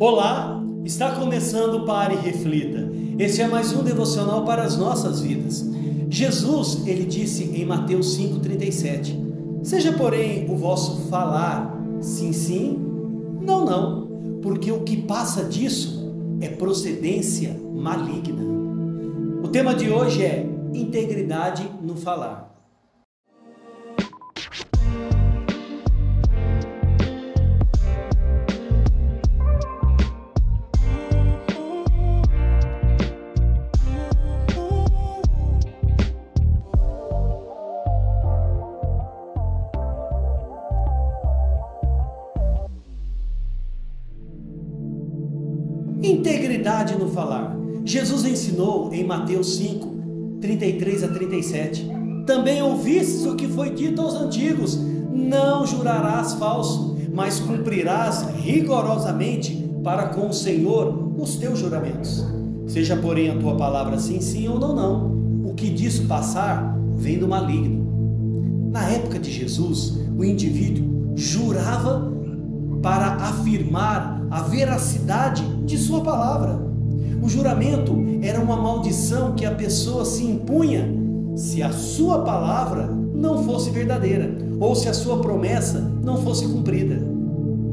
Olá, está começando Pare e Reflita. Este é mais um devocional para as nossas vidas. Jesus, ele disse em Mateus 5:37: Seja, porém, o vosso falar sim, sim, não, não, porque o que passa disso é procedência maligna. O tema de hoje é integridade no falar. Integridade no falar. Jesus ensinou em Mateus 5, 33 a 37. Também ouvistes o que foi dito aos antigos: Não jurarás falso, mas cumprirás rigorosamente para com o Senhor os teus juramentos. Seja, porém, a tua palavra sim, sim ou não, não. O que disso passar vem do maligno. Na época de Jesus, o indivíduo jurava para afirmar a veracidade de sua palavra. O juramento era uma maldição que a pessoa se impunha se a sua palavra não fosse verdadeira ou se a sua promessa não fosse cumprida.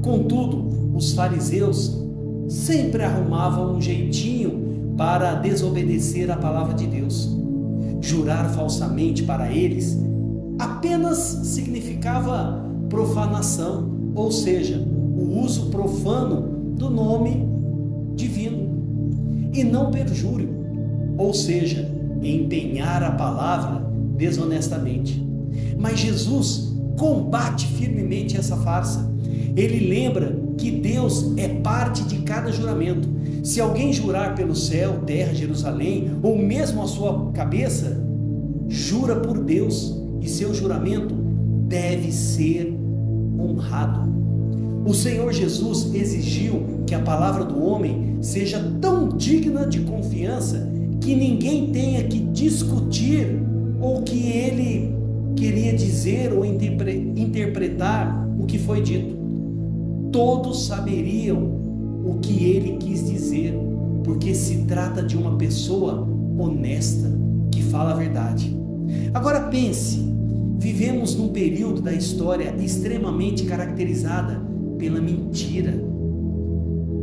Contudo, os fariseus sempre arrumavam um jeitinho para desobedecer a palavra de Deus. Jurar falsamente para eles apenas significava profanação, ou seja, o uso profano do nome divino, e não perjúrio, ou seja, empenhar a palavra desonestamente. Mas Jesus combate firmemente essa farsa. Ele lembra que Deus é parte de cada juramento. Se alguém jurar pelo céu, terra, Jerusalém, ou mesmo a sua cabeça, jura por Deus e seu juramento deve ser honrado. O Senhor Jesus exigiu que a palavra do homem seja tão digna de confiança que ninguém tenha que discutir ou que ele queria dizer ou interpretar o que foi dito. Todos saberiam o que ele quis dizer, porque se trata de uma pessoa honesta que fala a verdade. Agora pense, vivemos num período da história extremamente caracterizada pela mentira,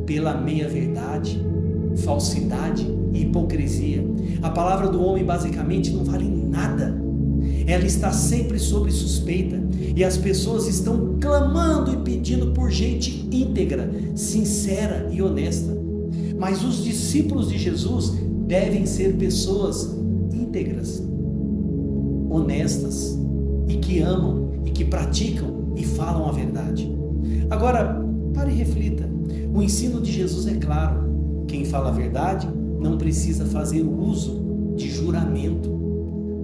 pela meia-verdade, falsidade e hipocrisia. A palavra do homem basicamente não vale nada. Ela está sempre sob suspeita e as pessoas estão clamando e pedindo por gente íntegra, sincera e honesta. Mas os discípulos de Jesus devem ser pessoas íntegras, honestas e que amam e que praticam e falam a verdade. Agora, pare e reflita. O ensino de Jesus é claro. Quem fala a verdade não precisa fazer uso de juramento,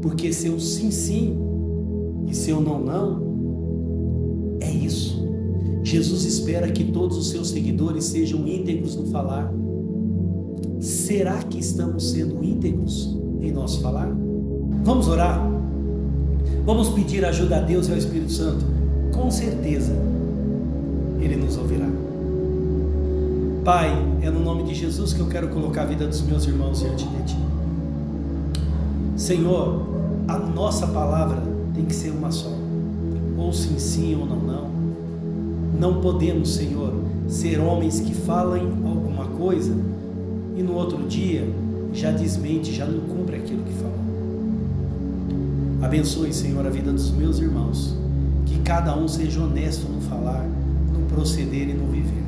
porque seu sim, sim e seu não, não é isso. Jesus espera que todos os seus seguidores sejam íntegros no falar. Será que estamos sendo íntegros em nosso falar? Vamos orar? Vamos pedir ajuda a Deus e ao Espírito Santo? Com certeza ele nos ouvirá. Pai, é no nome de Jesus que eu quero colocar a vida dos meus irmãos diante de Ti. Senhor, a nossa palavra tem que ser uma só. Ou sim, sim, ou não, não. Não podemos, Senhor, ser homens que falem alguma coisa e no outro dia já desmente, já não cumpre aquilo que falou. Abençoe, Senhor, a vida dos meus irmãos. Que cada um seja honesto no falar proceder e no viver.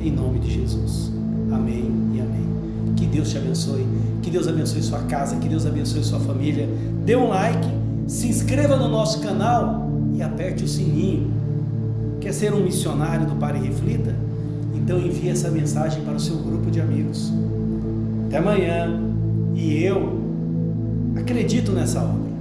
Em nome de Jesus. Amém e amém. Que Deus te abençoe. Que Deus abençoe sua casa. Que Deus abençoe sua família. Dê um like, se inscreva no nosso canal e aperte o sininho. Quer ser um missionário do Pare Reflita? Então envie essa mensagem para o seu grupo de amigos. Até amanhã. E eu acredito nessa obra.